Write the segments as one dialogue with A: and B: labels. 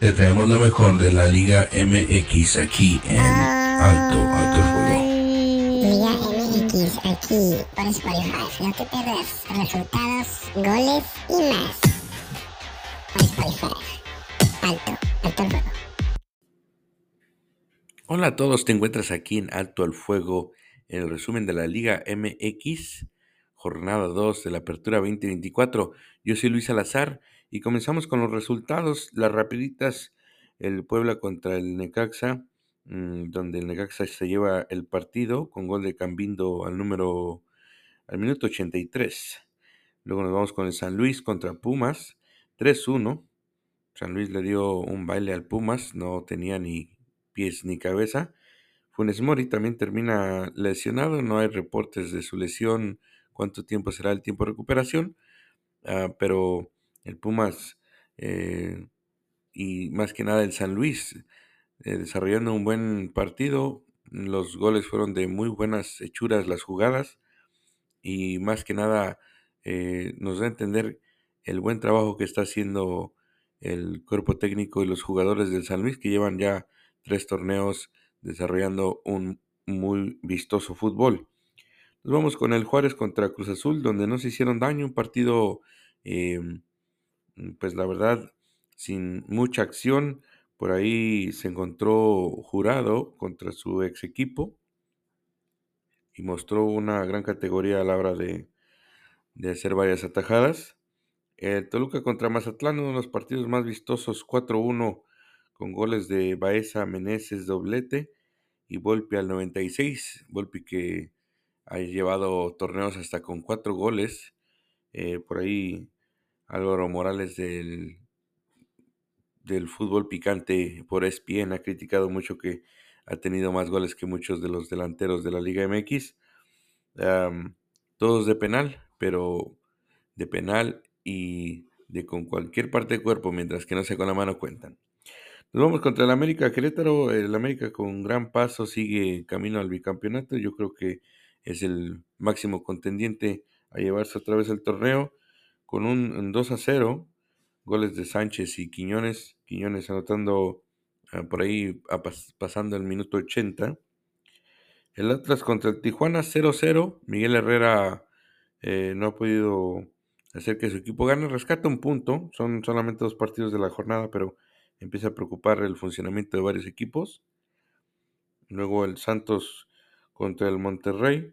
A: Te traemos lo mejor de la Liga MX aquí en Alto, Alto Fuego.
B: Liga MX aquí por Spotify. No te pierdas resultados, goles y más. Por Spotify. Alto, Alto Fuego.
C: Hola a todos, te encuentras aquí en Alto al Fuego en el resumen de la Liga MX, jornada 2 de la Apertura 2024. Yo soy Luis Salazar y comenzamos con los resultados, las rapiditas, el Puebla contra el Necaxa, mm, donde el Necaxa se lleva el partido con gol de Cambindo al número, al minuto 83. Luego nos vamos con el San Luis contra Pumas, 3-1. San Luis le dio un baile al Pumas, no tenía ni pies ni cabeza. Funes Mori también termina lesionado, no hay reportes de su lesión, cuánto tiempo será el tiempo de recuperación, ah, pero el Pumas eh, y más que nada el San Luis eh, desarrollando un buen partido. Los goles fueron de muy buenas hechuras las jugadas y más que nada eh, nos da a entender el buen trabajo que está haciendo el cuerpo técnico y los jugadores del San Luis que llevan ya tres torneos desarrollando un muy vistoso fútbol. Nos vamos con el Juárez contra Cruz Azul, donde no se hicieron daño, un partido Mm, pues la verdad, sin mucha acción. Por ahí se encontró jurado contra su ex equipo y mostró una gran categoría a la hora de, hacer varias atajadas. El Toluca contra Mazatlán, uno de los partidos más vistosos, 4-1 con goles de Baeza, Meneses, doblete y Volpi al 96. Volpi que ha llevado torneos hasta con cuatro goles. Eh, por ahí Álvaro Morales del, del fútbol picante por ESPN ha criticado mucho que ha tenido más goles que muchos de los delanteros de la Liga MX. todos de penal, pero de penal y de con cualquier parte del cuerpo, mientras que no sea con la mano cuentan. Nos vamos contra el América Querétaro. El América con gran paso sigue camino al bicampeonato. Yo creo que es el máximo contendiente a llevarse otra vez el torneo con un 2 a 0, goles de Sánchez y Quiñones, Quiñones anotando ah, por ahí pasando el minuto 80. El Atlas contra el Tijuana 0-0, Miguel Herrera eh, no ha podido hacer que su equipo gane, rescata un punto, son solamente dos partidos de la jornada, pero empieza a preocupar el funcionamiento de varios equipos. Luego el Santos contra el Monterrey,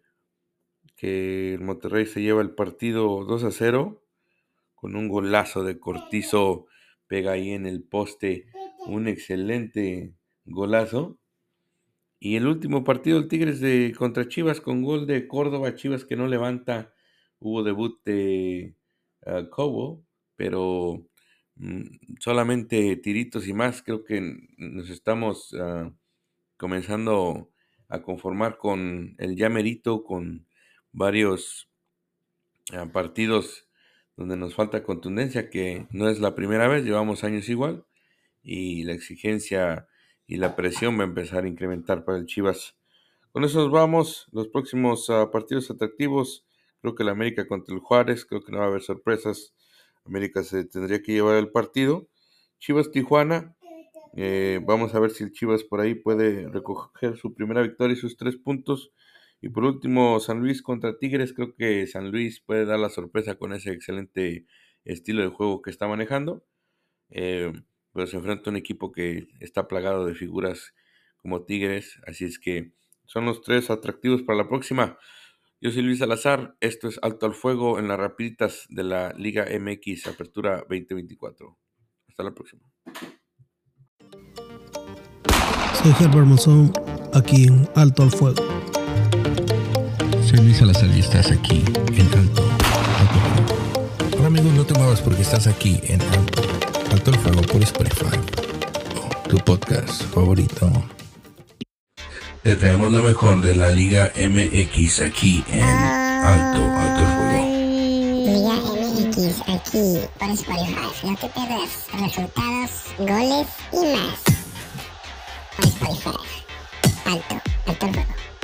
C: que el Monterrey se lleva el partido 2 a 0 con un golazo de Cortizo, pega ahí en el poste un excelente golazo. Y el último partido, el Tigres de contra Chivas con gol de Córdoba, Chivas que no levanta, hubo debut de uh, Cobo, pero mm, solamente tiritos y más, creo que nos estamos ah, comenzando a conformar con el llamerito, con varios ah, partidos donde nos falta contundencia, que no es la primera vez, llevamos años igual, y la exigencia y la presión va a empezar a incrementar para el Chivas. Con eso nos vamos, los próximos ah, partidos atractivos, creo que la América contra el Juárez, creo que no va a haber sorpresas, América se tendría que llevar el partido. Chivas Tijuana, eh, vamos a ver si el Chivas por ahí puede recoger su primera victoria y sus tres puntos. Y por último, San Luis contra Tigres. Creo que San Luis puede dar la sorpresa con ese excelente estilo de juego que está manejando. Eh, pero se enfrenta a un equipo que está plagado de figuras como Tigres. Así es que son los tres atractivos para la próxima. Yo soy Luis Salazar. Esto es Alto al Fuego en las rapiditas de la Liga MX Apertura 2024. Hasta la próxima.
D: Soy Herbert aquí en Alto al Fuego.
A: Soy Luis Salazar y estás aquí en Alto, Alto Ahora amigos, no te muevas porque estás aquí en Alto, Alto el Fuego por Spotify, tu podcast favorito. Te traemos lo mejor de la Liga MX aquí en Alto, Alto el
B: Fuego. Liga MX aquí por Spotify. No te pierdas resultados, goles y más. Por Spotify. Alto, Alto el Fuego.